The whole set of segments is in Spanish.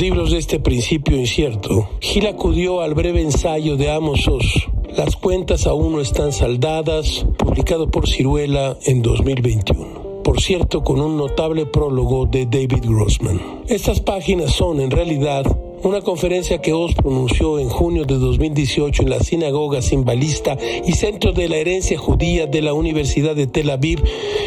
libros de este principio incierto, Gil acudió al breve ensayo de Amos Oz, Las cuentas aún no están saldadas, publicado por Ciruela en 2021 por cierto con un notable prólogo de David Grossman. Estas páginas son en realidad una conferencia que Oz pronunció en junio de 2018 en la sinagoga simbalista y centro de la herencia judía de la Universidad de Tel Aviv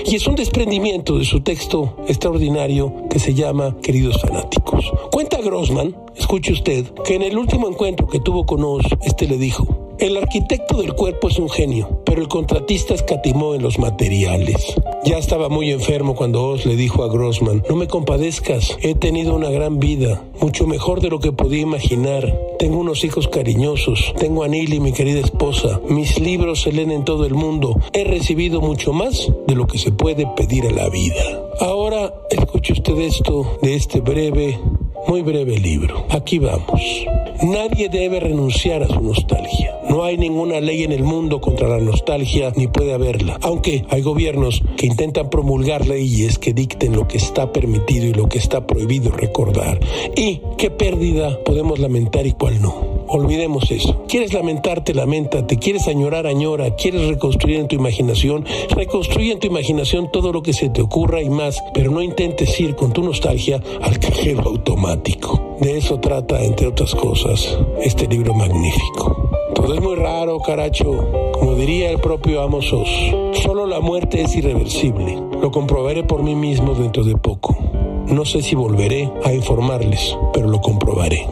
y es un desprendimiento de su texto extraordinario que se llama Queridos fanáticos. Cuenta Grossman, escuche usted, que en el último encuentro que tuvo con Oz, este le dijo, el arquitecto del cuerpo es un genio, pero el contratista escatimó en los materiales. Ya estaba muy enfermo cuando Oz le dijo a Grossman, no me compadezcas, he tenido una gran vida, mucho mejor de lo que podía imaginar. Tengo unos hijos cariñosos, tengo a Neil y mi querida esposa, mis libros se leen en todo el mundo, he recibido mucho más de lo que se puede pedir a la vida. Ahora escuche usted esto de este breve muy breve libro. Aquí vamos. Nadie debe renunciar a su nostalgia. No hay ninguna ley en el mundo contra la nostalgia ni puede haberla. Aunque hay gobiernos que intentan promulgar leyes que dicten lo que está permitido y lo que está prohibido recordar. Y qué pérdida podemos lamentar y cuál no. Olvidemos eso. ¿Quieres lamentarte? Lamentate. ¿Quieres añorar? Añora. ¿Quieres reconstruir en tu imaginación? Reconstruye en tu imaginación todo lo que se te ocurra y más, pero no intentes ir con tu nostalgia al cajero automático. De eso trata, entre otras cosas, este libro magnífico. Todo es muy raro, caracho. Como diría el propio Amos Oz, solo la muerte es irreversible. Lo comprobaré por mí mismo dentro de poco. No sé si volveré a informarles, pero lo comprobaré.